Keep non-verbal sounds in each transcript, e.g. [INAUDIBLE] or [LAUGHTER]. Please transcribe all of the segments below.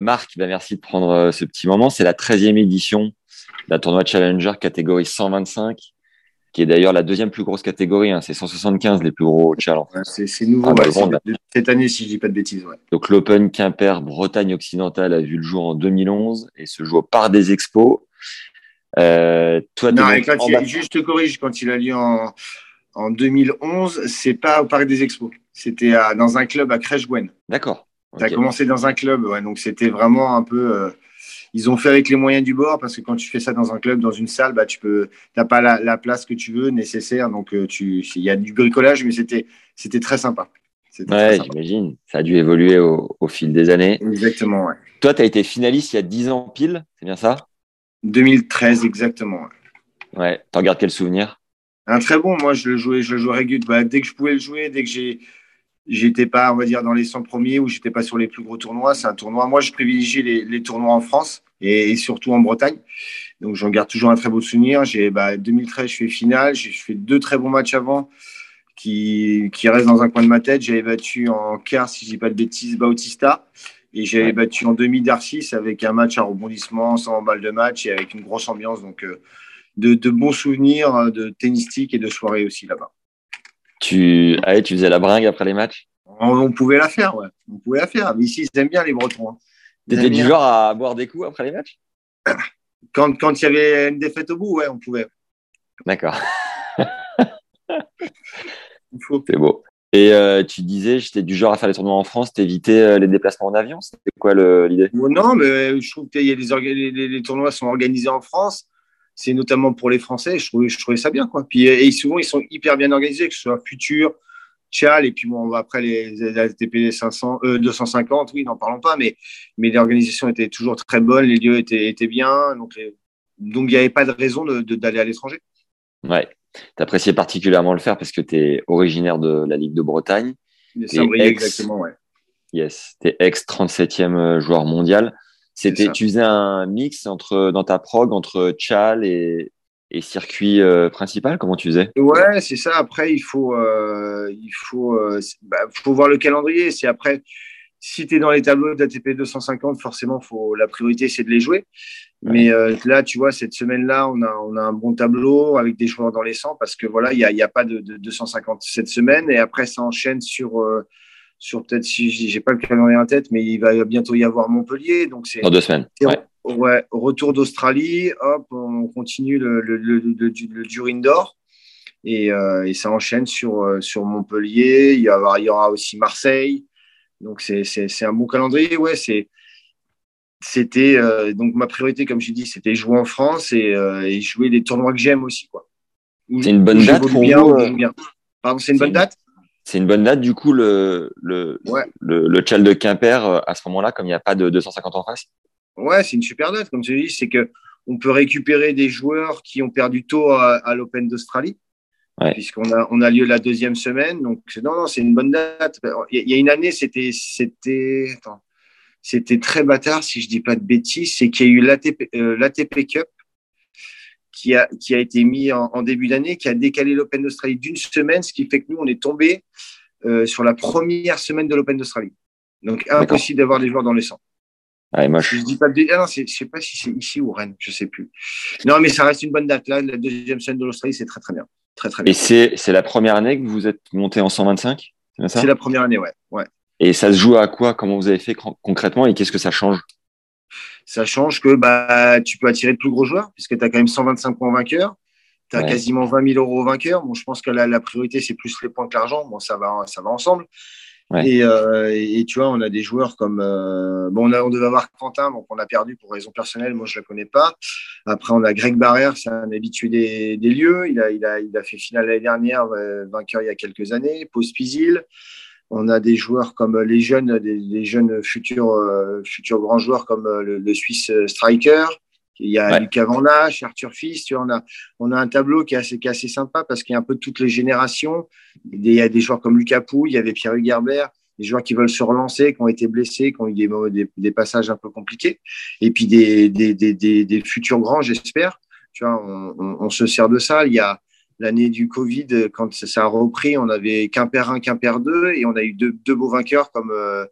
Marc, bah, merci de prendre euh, ce petit moment. C'est la 13e édition de la tournoi Challenger catégorie 125, qui est d'ailleurs la deuxième plus grosse catégorie. hein. C'est 175 les plus gros challenges. Ouais, c'est nouveau Ah, bah, ouais, bon, c'est de- cette année, si je dis pas de bêtises. Ouais. Donc l'Open Quimper Bretagne occidentale a vu le jour en 2011 et se joue au Parc des Expos. Euh, toi, Non, et quand il, juste te corrige, quand il a lieu en, en 2011, c'est pas au Parc des Expos. C'était dans un club à Crèche-Gwen. D'accord. Ça a Ok. commencé dans un club, ouais, donc c'était vraiment un peu. euh, ils ont fait avec les moyens du bord parce que quand tu fais ça dans un club, dans une salle, bah, tu t'as pas la, la place que tu veux nécessaire, donc euh, tu, il y a du bricolage, mais c'était, très sympa. Ouais, j'imagine. Ça a dû évoluer au, au fil des années. Exactement, ouais. Toi, tu as été finaliste il y a 10 ans pile, c'est bien ça? 2013, exactement. ouais. Ouais. T'en gardes quel souvenir? Un très bon, moi je le jouais, je le jouais régulièrement. Bah, dès que je pouvais le jouer, dès que j'ai, j'étais pas, on va dire, dans les 100 premiers ou j'étais pas sur les plus gros tournois. C'est un tournoi. Moi, je privilégie les, les tournois en France et, et surtout en Bretagne. Donc, j'en garde toujours un très beau souvenir. J'ai, bah, 2013, je fais finale. J'ai fait deux très bons matchs avant qui, qui restent dans un coin de ma tête. J'avais battu en quart, si je dis pas de bêtises, Bautista. Et j'avais Ouais. battu en demi Darcis avec un match à rebondissement, sans balle de match et avec une grosse ambiance. Donc, euh, de, de bons souvenirs euh, de tennistique et de soirée aussi là-bas. Tu... Ah ouais, tu faisais la bringue après les matchs? On, on pouvait la faire, ouais. On pouvait la faire. Mais ici, ils aiment bien les Bretons. hein. T'étais du genre à boire des coups après les matchs? [COUGHS] Quand, quand il y avait une défaite au bout, ouais, on pouvait. D'accord, [LAUGHS] c'est beau. Et euh, tu disais, j'étais du genre à faire les tournois en France, t'évitais euh, les déplacements en avion? C'était quoi l'idée? Bon, non, mais je trouve que y a des orga- les, les- les tournois sont organisés en France. C'est notamment pour les Français. Je trouvais, je trouvais ça bien, quoi. Puis, et souvent, ils sont hyper bien organisés, que ce soit Futur, Tchal, et puis bon, après les, les ATP 500, euh, 250, oui, n'en parlons pas, mais, mais l'organisation était toujours très bonne, les lieux étaient, étaient bien. Donc, les- donc il n'y avait pas de raison de- de- d'aller à l'étranger. Ouais. T'appréciais particulièrement le faire parce que t'es originaire de la Ligue de Bretagne. De ex- exactement, ouais. Yes, t'es ex 37e euh, joueur mondial. C'était, tu faisais un mix entre dans ta prog entre Chal et, et circuit euh, principal. Comment tu faisais? Ouais, c'est ça. Après, il faut, euh, il faut, euh, bah, faut voir le calendrier. C'est après, si tu es dans les tableaux d'ATP 250, forcément, faut, la priorité, c'est de les jouer. Mais euh, là, tu vois, cette semaine-là, on a, on a un bon tableau avec des joueurs dans les 100 parce que voilà, il n'y a, il y a pas de, de 250 cette semaine. Et après, ça enchaîne sur, euh, sur peut-être, si j'ai pas le calendrier en tête, mais il va bientôt y avoir Montpellier. Donc, c'est Dans deux semaines. Ouais. ouais, retour d'Australie, hop, on continue le, le, le, le, dur indoor. Et, euh, et ça enchaîne sur, euh, sur Montpellier. Il y, aura, il y aura aussi Marseille. Donc, c'est c'est- c'est un bon calendrier. Ouais, c'est. C'était euh, donc ma priorité, comme j'ai dit, c'était jouer en France et, euh, et jouer les tournois que j'aime aussi. quoi. Où- C'est une bonne date pour bien, vous. Pardon, c'est une c'est bonne une- date? C'est une bonne date, du coup, le, le, Ouais. le, le Chal de Quimper, euh, à ce moment-là, comme il n'y a pas de 250 en face? Ouais, c'est une super date. Comme je dis, c'est que on peut récupérer des joueurs qui ont perdu tôt à, à l'Open d'Australie, Ouais. puisqu'on a, on a lieu la deuxième semaine. Donc, non, non, c'est une bonne date. Il y a- une année, c'était, c'était, attends, c'était très bâtard, si je dis pas de bêtises, c'est qu'il y a eu l'ATP, euh, l'ATP Cup qui a, qui a été mis en, en début d'année, qui a décalé l'Open d'Australie d'une semaine, ce qui fait que nous, on est tombé euh, sur la première semaine de l'Open d'Australie. Donc, impossible d'avoir des joueurs dans les 100. Ouais, moi, Si je, dis pas de. Ah non, c'est- je sais pas si c'est ici ou Rennes, je sais plus. Non, mais ça reste une bonne date. Là, la deuxième semaine de l'Australie, c'est très très bien. Très très et bien. c'est, c'est la première année que vous êtes monté en 125 C'est la première année, ouais. ouais. Et ça se joue à quoi? Comment vous avez fait cr- concrètement? Et qu'est-ce que ça change? Ça change que bah, tu peux attirer de plus gros joueurs, puisque tu as quand même 125 points vainqueurs. Tu as Ouais. quasiment 20 000 euros vainqueurs. Bon, je pense que la, la priorité, c'est plus les points que l'argent. Bon, ça va, ça va ensemble. Ouais. Et, euh, et, et tu vois, on a des joueurs comme. euh, bon, on, a, on devait avoir Quentin, donc on a perdu pour raison personnelle. Moi, je ne le connais pas. Après, on a Greg Barrère, c'est un habitué des, des lieux. Il a, il, a, il a fait finale l'année dernière, euh, vainqueur il y a quelques années. Pau Spisil. On a des joueurs comme les jeunes, des, jeunes futurs, futurs grands joueurs comme le, Suisse striker. Il y a Lucas Van Arthur Fils. Tu vois, on, a, on a un tableau qui est assez, qui est assez sympa parce qu'il y a un peu toutes les générations. Il y a des joueurs comme Lucas Pou, il y avait Pierre Hugerbert, des joueurs qui veulent se relancer, qui ont été blessés, qui ont eu des, des, passages un peu compliqués, et puis des, des, des futurs grands, j'espère. Tu vois, on, se sert de ça. Il y a l'année du Covid, quand ça a repris, on avait Quimper 1, Quimper 2, et on a eu deux, deux beaux vainqueurs comme, euh,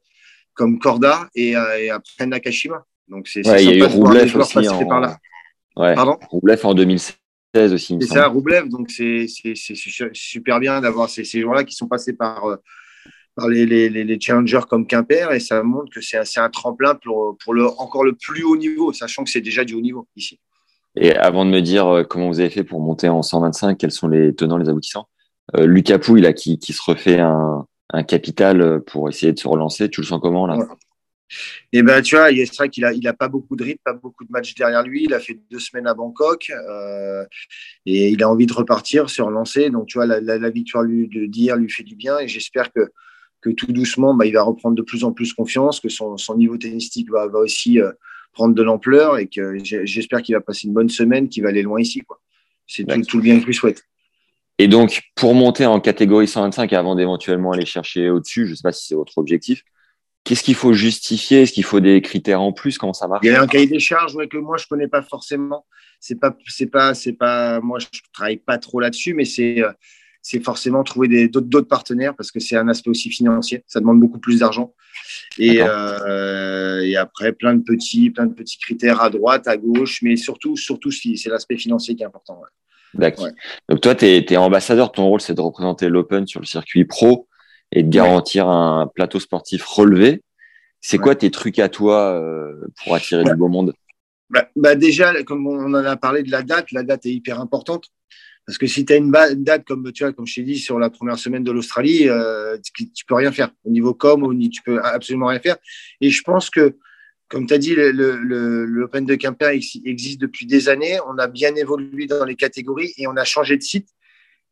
comme Corda et, euh, et, après Nakashima. Donc c'est ouais, il y a eu Roublev aussi en... par là. Ouais. Pardon? Roublev en 2016 aussi. C'est ça, Roublev. Donc c'est super bien d'avoir ces, ces joueurs-là qui sont passés par euh, les, les, les, challengers comme Quimper et ça montre que c'est un, un, tremplin pour, pour le, encore le plus haut niveau, sachant que c'est déjà du haut niveau ici. Et avant de me dire euh, comment vous avez fait pour monter en 125, quels sont les tenants, les aboutissants, euh, Lucas Pouille, qui, qui, se refait un, un, capital pour essayer de se relancer, tu le sens comment là? Et eh ben, tu vois, c'est vrai qu'il a, il a pas beaucoup de rythme, pas beaucoup de matchs derrière lui. Il a fait deux semaines à Bangkok euh, et il a envie de repartir, se relancer. Donc, tu vois, la, la, victoire d'hier lui fait du bien et j'espère que que tout doucement, bah, il va reprendre de plus en plus confiance, que son, son niveau tennistique va, va aussi euh, prendre de l'ampleur et que j'espère qu'il va passer une bonne semaine, qu'il va aller loin ici. C'est tout, tout, le bien que je lui souhaite. Et donc, pour monter en catégorie 125 avant d'éventuellement aller chercher au-dessus, je ne sais pas si c'est votre objectif, qu'est-ce qu'il faut justifier? Est-ce qu'il faut des critères en plus? Comment ça marche? Il y a un cahier des charges que moi, je ne connais pas forcément. C'est pas, c'est pas, c'est pas, moi, je travaille pas trop là-dessus, mais c'est euh, c'est forcément trouver d'autres partenaires parce que c'est un aspect aussi financier. Ça demande beaucoup plus d'argent. Et, euh, et, après, plein de petits, plein de petits critères à droite, à gauche, mais surtout, surtout, c'est l'aspect financier qui est important. D'accord. Donc toi, tu es, ambassadeur. Ton rôle, c'est de représenter l'Open sur le circuit pro et de garantir un plateau sportif relevé. C'est quoi tes trucs à toi euh, pour attirer du beau monde? Bah, bah, déjà, comme on en a parlé de la date, la date est hyper importante. Parce que si tu as une date, comme tu vois, comme je t'ai dit, sur la première semaine de l'Australie, euh, tu, peux rien faire. Au niveau com, tu peux absolument rien faire. Et je pense que, comme tu as dit, l'Open de Quimper existe depuis des années. On a bien évolué dans les catégories et on a changé de site.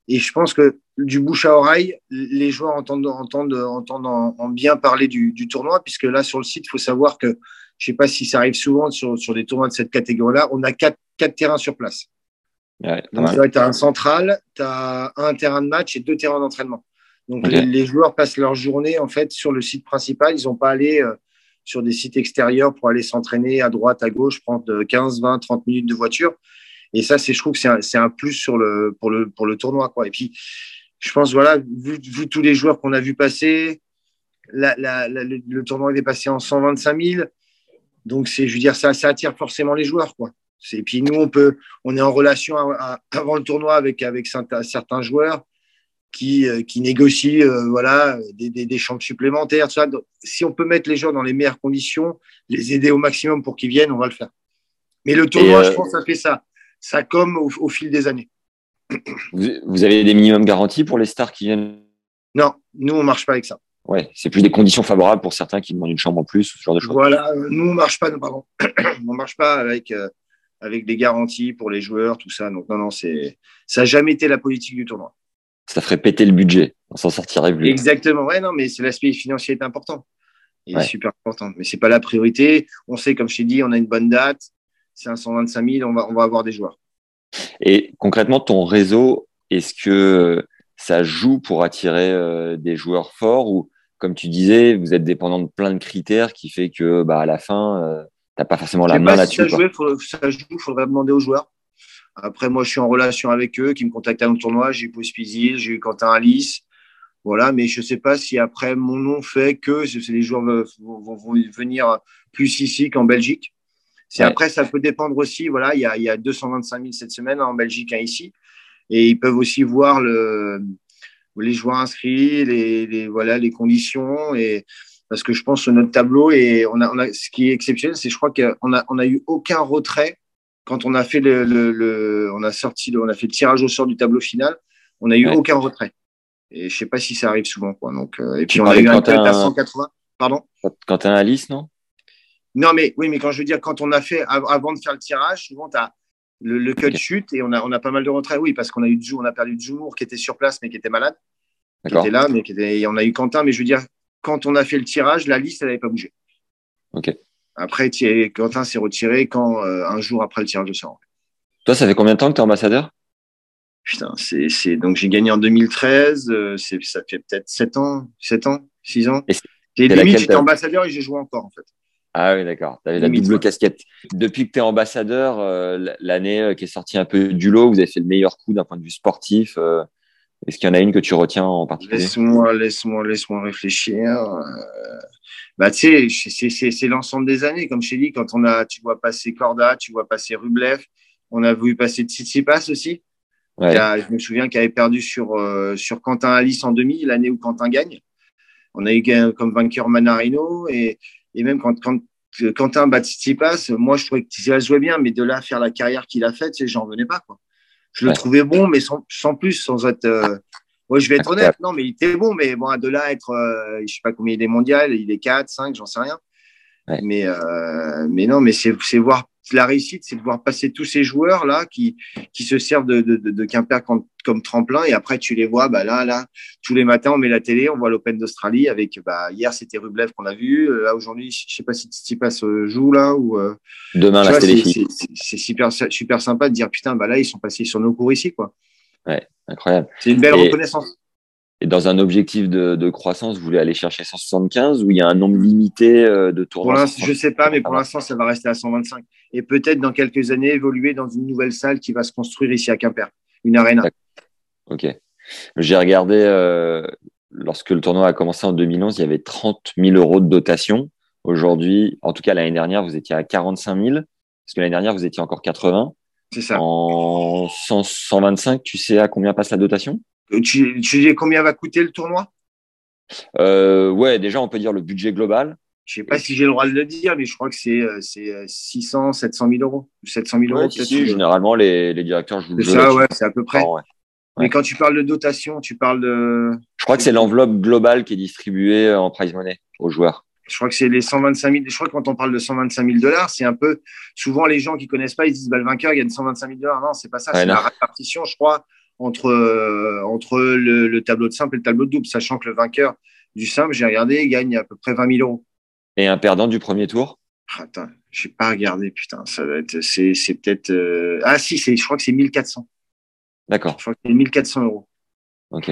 Et je pense que du bouche à oreille, les joueurs entendent, entendent, entendent en, bien parler du, tournoi, puisque là, sur le site, il faut savoir que, je ne sais pas si ça arrive souvent sur, sur des tournois de cette catégorie-là, on a quatre, quatre terrains sur place. Ouais, Donc, tu as un central, tu as un terrain de match et deux terrains d'entraînement. Donc, les, joueurs passent leur journée en fait sur le site principal. Ils n'ont pas allé euh, sur des sites extérieurs pour aller s'entraîner à droite, à gauche, prendre 15, 20, 30 minutes de voiture. Et ça, c'est, je trouve que c'est un, c'est un plus sur le, pour, le, pour le tournoi. Quoi. Et puis, je pense, voilà, vu, vu tous les joueurs qu'on a vu passer, la, la, le, le, tournoi est passé en 125 000. Donc, c'est, je veux dire, ça, ça attire forcément les joueurs. Quoi. Et puis nous, on peut, on est en relation avant le tournoi avec avec certains joueurs qui, euh, qui négocient euh, voilà des, des, des chambres supplémentaires. ça. si on peut mettre les gens dans les meilleures conditions, les aider au maximum pour qu'ils viennent, on va le faire. Mais le tournoi, je euh, pense, ça fait ça, ça comme au, fil des années. Vous, avez des minimums garantis pour les stars qui viennent? Non, nous on marche pas avec ça. Ouais, c'est plus des conditions favorables pour certains qui demandent une chambre en plus, ce genre de choses. Voilà, nous on marche pas, pardon, [CLEARS THROAT] on marche pas avec avec des garanties pour les joueurs, tout ça. Donc non, non, c'est ça n'a jamais été la politique du tournoi. Ça ferait péter le budget, on s'en sortirait plus. Exactement, ouais, non, mais l'aspect financier est important. Il est super important, mais c'est pas la priorité. On sait, comme je t'ai dit, on a une bonne date. C'est un 125 000, on va, on va avoir des joueurs. Et concrètement, ton réseau, est-ce que ça joue pour attirer euh, des joueurs forts ou, comme tu disais, vous êtes dépendant de plein de critères qui fait que, bah, à la fin, euh, T'as pas forcément la main là-dessus. ça, joue, il faudrait demander aux joueurs. Après, moi, je suis en relation avec eux, qui me contactent à un tournoi. J'ai eu Pospizil, j'ai eu Quentin Alice. Voilà, mais je ne sais pas si après mon nom fait que les joueurs vont, venir plus ici qu'en Belgique. C'est après, ça peut dépendre aussi. Voilà, il y a, il y a 225 000 cette semaine en Belgique, un ici, et ils peuvent aussi voir le, les joueurs inscrits, les, les voilà, les conditions et parce que je pense que notre tableau et on a, on a ce qui est exceptionnel, c'est je crois qu'on a on a eu aucun retrait quand on a fait le, le, on a sorti on a fait le tirage au sort du tableau final, on a eu aucun retrait. Et je sais pas si ça arrive souvent quoi. Donc euh, et puis on a eu un cut à 180. Pardon? Quand tu as Alice, non? Non mais oui, mais quand je veux dire quand on a fait avant de faire le tirage, souvent tu as le, le cut chute et on a on a pas mal de retraits. Oui, parce qu'on a eu on a perdu Jumour qui était sur place mais qui était malade. qui était là, mais qui était, on a eu Quentin, mais je veux dire, quand on a fait le tirage, la liste, elle n'avait pas bougé. Ok. Après, Quentin s'est retiré quand, euh, un jour après le tirage de sort. Toi, ça fait combien de temps que tu es ambassadeur? Putain, c'est, donc j'ai gagné en 2013, euh, ça fait peut-être 7 ans, 7 ans, 6 ans. Et limite, j'étais ambassadeur et j'ai joué encore, en fait. Ah oui, d'accord. Tu avais la double casquette. Depuis que tu es ambassadeur, euh, l'année qui est sortie un peu du lot, vous avez fait le meilleur coup d'un point de vue sportif. Est-ce qu'il y en a une que tu retiens en particulier? Laisse-moi, laisse-moi, laisse-moi réfléchir. Euh, bah, tu sais, c'est l'ensemble des années. Comme je t'ai dit, quand on a, tu vois passer Corda, tu vois passer Rublev, on a vu passer Tsitsipas aussi. je me souviens qu'il avait perdu sur, euh, sur Quentin Alice en demi, l'année où Quentin gagne. On a eu comme vainqueur Manarino et, et même quand, quand Quentin bat Tsitsipas, moi je trouvais que jouait bien, mais de là faire la carrière qu'il a faite, j'en venais pas. Quoi. Je le trouvais bon, mais sans, sans plus, sans être. Euh... je vais être honnête. Non, mais il était bon, mais bon, de là à être, euh, je sais pas combien il est mondial, il est 4, 5, j'en sais rien. Mais, euh, mais non, mais c'est voir la réussite, c'est de voir passer tous ces joueurs là qui, qui se servent de, de, de Quimper comme, tremplin et après tu les vois bah là là tous les matins on met la télé, on voit l'Open d'Australie avec bah hier c'était Rublev qu'on a vu, là aujourd'hui je sais pas si Tsitsipas joue là ou euh, demain la télé. C'est super super sympa de dire putain bah là ils sont passés sur nos cours ici quoi. Ouais, incroyable. C'est une belle reconnaissance. Et dans un objectif de, de, croissance, vous voulez aller chercher 175 ou il y a un nombre limité euh, de tournois? Je ne sais pas, mais pour l'instant, ça va rester à 125. Et peut-être dans quelques années, évoluer dans une nouvelle salle qui va se construire ici à Quimper, une arena. Ok. J'ai regardé, euh, lorsque le tournoi a commencé en 2011, il y avait 30 000 euros de dotation. Aujourd'hui, en tout cas l'année dernière, vous étiez à 45 000. Parce que l'année dernière, vous étiez encore 80. C'est ça. En 125, tu sais à combien passe la dotation? Euh, tu, tu dis combien va coûter le tournoi? Euh, Ouais, déjà, on peut dire le budget global. Je ne sais pas si j'ai le droit de le dire, mais je crois que c'est 600, 700 000 euros. 700 000 euros, si, généralement, les, les directeurs jouent C'est ça, ouais, c'est à peu près. Mais quand tu parles de dotation, tu parles de. Je crois que c'est l'enveloppe globale qui est distribuée en prize money aux joueurs. Je crois que c'est les 125 000. Je crois que quand on parle de 125 000 dollars, c'est un peu. Souvent, les gens qui connaissent pas, ils disent bah, le vainqueur gagne 125 000 dollars. Non, c'est pas ça. c'est la répartition, je crois, entre, euh, entre le, tableau de simple et le tableau de double, sachant que le vainqueur du simple, j'ai regardé, il gagne à peu près 20 000 euros. Et un perdant du premier tour? Ah, Attends, je n'ai pas regardé, putain, ça va être, c'est, peut-être, euh, ah si, je crois que c'est 1400. D'accord. Je crois que c'est 1400 euros. Ok.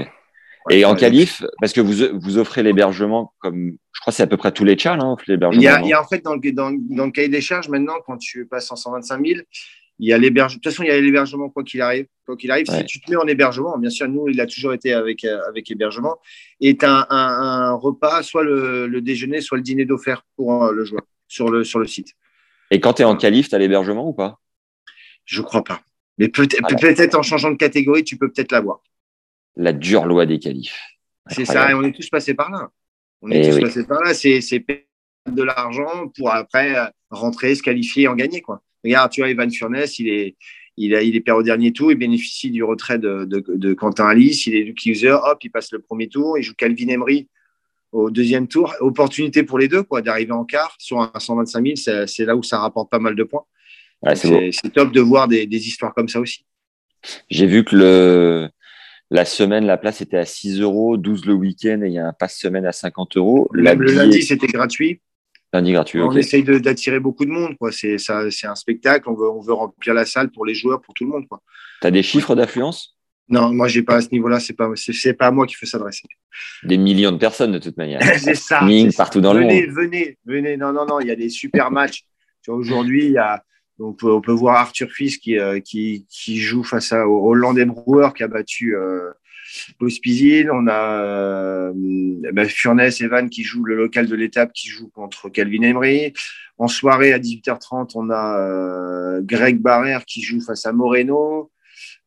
et en qualif, parce que vous, vous offrez l'hébergement comme, je crois que c'est à peu près tous les chats, hein, l'hébergement. Il y, a, il y a en fait dans le, dans, dans le cahier des charges maintenant, quand tu passes en 125 000, il y a l'hébergement. De toute façon, il y a l'hébergement quoi qu'il arrive. Quoi qu'il arrive, si tu te mets en hébergement, bien sûr, nous, il a toujours été avec, euh, avec hébergement. Et tu as un, repas, soit le, déjeuner, soit le dîner d'offert pour euh, le joueur sur le, sur le site. Et quand tu es en qualif, tu as l'hébergement ou pas? Je crois pas. Mais peut-être peut en changeant de catégorie, tu peux peut-être l'avoir. La dure loi des qualifs. C'est ça, et on est tous passés par là. On est eh tous passés par là. C'est de l'argent pour après euh, rentrer, se qualifier et en gagner. Quoi. Regarde, tu vois, Evan Furness, il est, il, a, il est père au dernier tour, il bénéficie du retrait de, de, de Quentin Alice, il est du user, hop, il passe le premier tour, il joue Calvin Emery au deuxième tour. Opportunité pour les deux, quoi, d'arriver en quart sur un 125 000, c'est là où ça rapporte pas mal de points. C'est top de voir des, des, histoires comme ça aussi. J'ai vu que le, la semaine, la place était à 6 euros, 12 le week-end et il y a un passe semaine à 50 euros. le lundi, c'était gratuit. On essaye d'attirer beaucoup de monde. C'est un spectacle. On veut, on veut remplir la salle pour les joueurs, pour tout le monde. Tu as des chiffres d'affluence? Non, moi, j'ai pas à ce niveau-là. Ce n'est pas, pas à moi qu'il faut s'adresser. Des millions de personnes, de toute manière. [LAUGHS] c'est ça. partout dans venez, le monde. Venez, venez. Non, non, non. Il y a des super matchs. Aujourd'hui, il y a. On peut, on peut voir Arthur Fils qui, euh, qui, qui, joue face à, au Hollandais Brewer qui a battu euh, Pospizil, on a euh, bah, Furness Evan qui joue le local de l'étape, qui joue contre Calvin Emery. En soirée à 18h30, on a euh, Greg Barrère qui joue face à Moreno,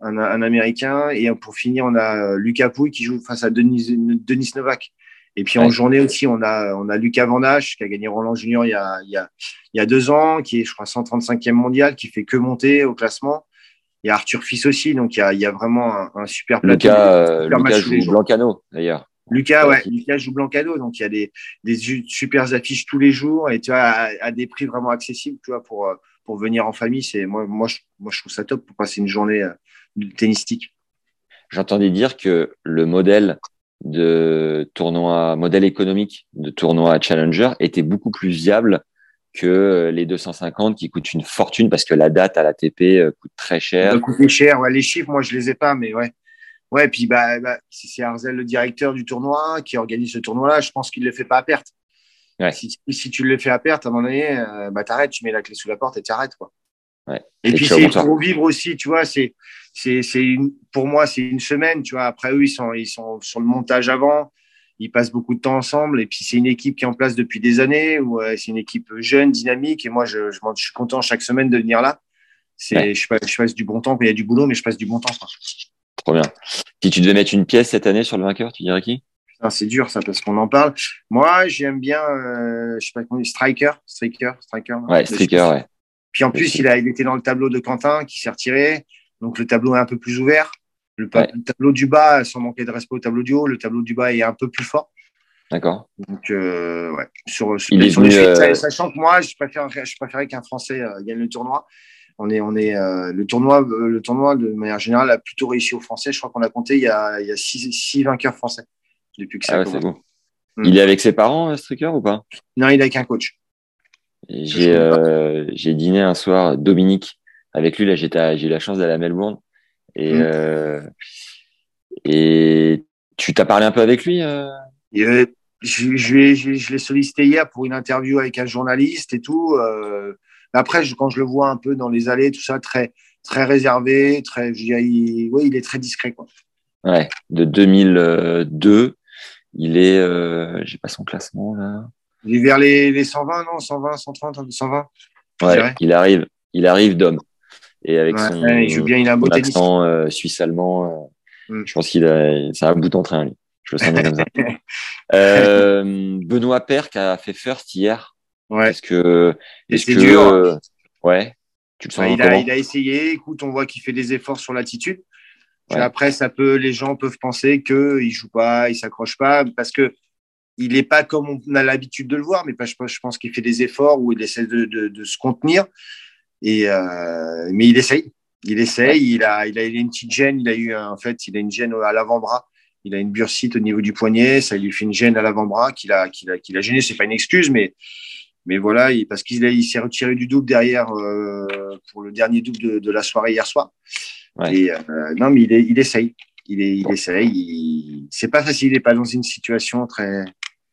un, Américain. Et pour finir, on a euh, Lucas Pouille qui joue face à Denis, Denis Novak. Et puis en journée aussi, on a, on a Lucas Vandache qui a gagné Roland Junior il y, a, il, y a, il y a deux ans, qui est, je crois, 135e mondial, qui fait que monter au classement. Il y a Arthur Fils aussi, donc il y a, il y a vraiment un, super plateau. Lucas, Lucas joue Blancano, d'ailleurs. Lucas, ouais, Lucas joue Blancano, donc il y a des, des super affiches tous les jours et tu vois, à, des prix vraiment accessibles, tu vois, pour, pour venir en famille. C'est, moi, moi, je, moi, je trouve ça top pour passer une journée euh, tennistique. J'entendais dire que le modèle de tournois modèle économique, de tournois challenger étaient beaucoup plus viables que les 250 qui coûtent une fortune parce que la date à l'ATP euh, coûte très cher. Ça coûte cher, ouais, les chiffres, moi je les ai pas, mais ouais. Ouais, puis bah, bah c'est Arzel, le directeur du tournoi, qui organise ce tournoi-là. Je pense qu'il ne le fait pas à perte. Ouais. Si, si, tu le fais à perte, à un moment donné, euh, bah, t'arrêtes, tu mets la clé sous la porte et tu arrêtes. Quoi. Ouais. Et, puis c'est pour vivre aussi, tu vois, c'est, c'est, c'est une, pour moi, c'est une semaine, tu vois. Après, eux, ils sont, ils sont sur le montage avant, ils passent beaucoup de temps ensemble. Et puis, c'est une équipe qui est en place depuis des années, ou c'est une équipe jeune, dynamique. Et moi, je, je, je, suis content chaque semaine de venir là. C'est, ouais. je, passe, je passe du bon temps, il y a du boulot, mais je passe du bon temps. Quoi. Trop bien. Si tu devais mettre une pièce cette année sur le vainqueur, tu dirais qui? C'est dur ça parce qu'on en parle. Moi, j'aime bien, euh, je sais pas comment dit, striker, striker, striker. Ouais, striker, ouais. Puis en plus, il a, il était dans le tableau de Quentin qui s'est retiré, donc le tableau est un peu plus ouvert. Le, ouais. le, tableau du bas, sans manquer de respect au tableau du haut, le tableau du bas est un peu plus fort. D'accord. Donc, euh, ouais, sur, sur, sur venu, les suites, euh... sachant que moi, je préférais, je préférais qu'un Français euh, gagne le tournoi. On est, on est, le tournoi, le tournoi de manière générale a plutôt réussi aux Français. Je crois qu'on a compté, il y a, il y a six, six vainqueurs français depuis que ça ah ouais, c'est bon. Mmh. Il est avec ses parents, Stricker, ou pas? Non, il est avec un coach. J'ai dîné un soir, Dominique, avec lui. Là, j'ai eu la chance d'aller à Melbourne. Et, mmh. euh, et tu t'as parlé un peu avec lui euh... je, je, je, je l'ai sollicité hier pour une interview avec un journaliste et tout. Euh, après, quand je le vois un peu dans les allées, tout ça, très, très réservé, très, il, ouais, il est très discret. Quoi. Ouais, de 2002 il est, euh, j'ai pas son classement là. Il est vers les, les 120, non 120, 130, 120 Ouais, il arrive, il arrive d'homme. Et avec ouais, son, il joue bien, il a un beau accent euh, suisse-allemand, euh, mm. je pense qu'il a, c'est un bout en train, lui. Je le sens bien comme ça. [LAUGHS] euh, Benoît qui a fait first hier. Ouais. Est-ce que, est-ce que, dur. ouais, tu le sens ouais, il, a, il a essayé. Écoute, on voit qu'il fait des efforts sur l'attitude. Ouais. Après, ça peut, les gens peuvent penser qu'il joue pas, il s'accroche pas, parce que il n'est pas comme on a l'habitude de le voir, mais je, je pense qu'il fait des efforts où il essaie de, de, de se contenir. Et euh, mais il essaye, il essaye. Ouais. Il a, il a, il a une petite gêne. Il a eu en fait, il a une gêne à l'avant-bras. Il a une bursite au niveau du poignet. Ça lui fait une gêne à l'avant-bras qu'il a, qu'il a, qu'il a gêné. C'est pas une excuse, mais mais voilà, il, parce qu'il il s'est retiré du double derrière euh, pour le dernier double de, de la soirée hier soir. Ouais. Et euh, non, mais il, est, il essaye. Il, est, il essaye. Il... C'est pas facile. Il n'est pas dans une situation très,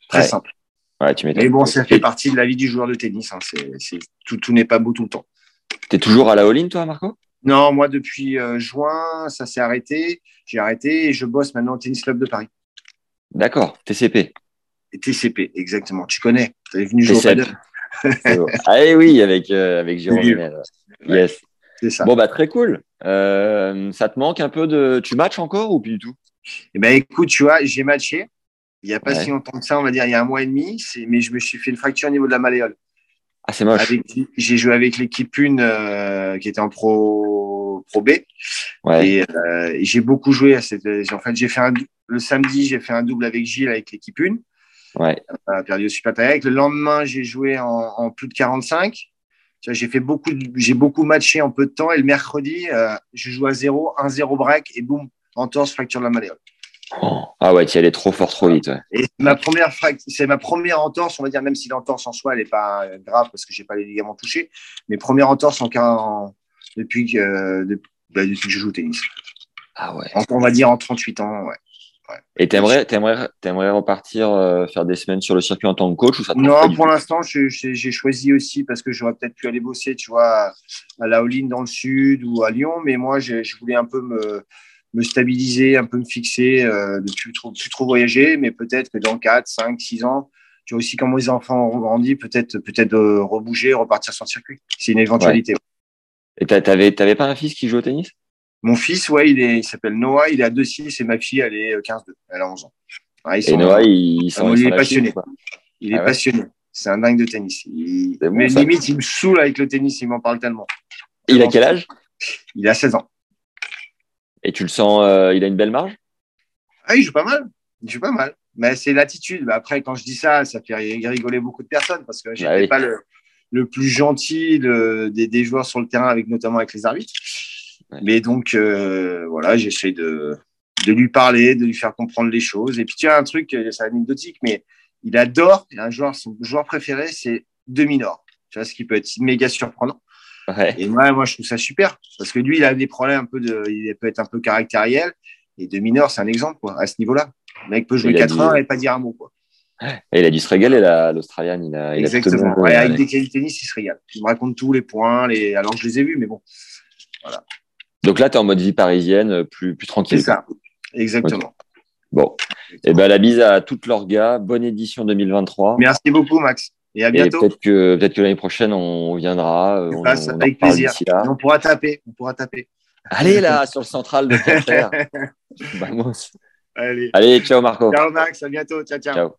très ouais. simple. Ouais, tu mais bon, ça fait partie de la vie du joueur de tennis. Hein. C'est, c'est, tout, tout n'est pas beau tout le temps. Tu es toujours à la all-in, toi, Marco? Non, moi, depuis euh, juin, ça s'est arrêté. J'ai arrêté et je bosse maintenant au Tennis Club de Paris. D'accord, TCP. Et TCP, exactement. Tu connais. Tu es venu jouer au paddle. [LAUGHS] ah oui, avec, euh, avec Jérôme. Yes. C'est ça. Bon, bah, très cool. Euh, ça te manque un peu de. Tu matches encore ou plus du tout? Eh ben, écoute, tu vois, j'ai matché. Il n'y a pas ouais. si longtemps que ça, on va dire, il y a un mois et demi. Mais je me suis fait une fracture au niveau de la malléole. Ah, c'est moche. J'ai joué avec l'équipe 1 euh, qui était en pro, pro B. Ouais. Et, euh, et j'ai beaucoup joué à cette. En fait, j'ai fait un, le samedi, j'ai fait un double avec Gilles avec l'équipe 1. Ouais. On a perdu au Super Le lendemain, j'ai joué en, en, plus de 45. J'ai fait beaucoup, j'ai beaucoup matché en peu de temps. Et le mercredi, euh, je joue à 0, 1-0 break et boum, entorse, fracture de la malléole. Oh. Ah ouais, tu allais trop fort, trop vite. Ouais. Et ma première c'est ma première entorse, on va dire, même si l'entorse en soi, elle n'est pas grave parce que j'ai pas les ligaments touchés, mais première entorse en, en depuis, que, euh, depuis, bah, depuis que je joue au tennis. Ah ouais. En, on va dire en 38 ans, ouais. Ouais. Et t'aimerais, t'aimerais repartir euh, faire des semaines sur le circuit en tant que coach ou ça Non, pour l'instant, j'ai choisi aussi parce que j'aurais peut-être pu aller bosser, tu vois, à la Holine dans le sud ou à Lyon, mais moi, je voulais un peu me, me stabiliser, un peu me fixer, euh, de plus trop, plus trop voyager, mais peut-être que dans 4, 5, 6 ans, tu vois aussi quand mes enfants ont grandi, peut-être peut-être euh, rebouger, repartir sur le circuit. C'est une éventualité. Ouais. Et t'avais, t'avais pas un fils qui joue au tennis? Mon fils, ouais, il, est, il s'appelle Noah, il est à 2-6 et ma fille, elle est 15-2, elle a 11 ans. Ouais, et Noah, il, sont, ah, il est passionné. Chine, il est ah ouais? passionné. C'est un dingue de tennis. Il, bon, mais ça. limite, il me saoule avec le tennis, il m'en parle tellement. Il a quel âge? Il a 16 ans. Et tu le sens, euh, il a une belle marge? Ah, il joue pas mal. Il joue pas mal. Mais c'est l'attitude. Après, quand je dis ça, ça fait rigoler beaucoup de personnes parce que j'étais ah, oui. pas le, le, plus gentil des, des joueurs sur le terrain, avec notamment avec les arbitres. Mais donc, euh, voilà, j'essaie de, de lui parler, de lui faire comprendre les choses. Et puis, tu as un truc, c'est anecdotique, mais il adore, il a un joueur, son joueur préféré, c'est Demi-Nord. Tu vois, ce qui peut être méga surprenant. Et moi, moi, je trouve ça super parce que lui, il a des problèmes un peu de, il peut être un peu caractériel. Et Demi-Nord, c'est un exemple, quoi, à ce niveau-là. Le mec peut jouer 4 heures et pas dire un mot, quoi. Et il a dû se régaler, l'Australien. Il a, Exactement. avec des qualités tennis, il se régale. Il me raconte tous les points, les... alors que je les ai vus, mais bon. Voilà. Donc là, tu es en mode vie parisienne, plus, plus tranquille. C'est ça. Exactement. Bon. Et eh ben, la bise à toutes leurs gars. Bonne édition 2023. Merci beaucoup, Max. Et à bientôt. Peut-être que, peut que l'année prochaine, on viendra. Euh, on, avec plaisir. On pourra taper. On pourra taper. Allez là, sur le central de [LAUGHS] [LAUGHS] Vamos. Allez. Allez, ciao Marco. Ciao Max, à bientôt. Ciao, ciao. ciao.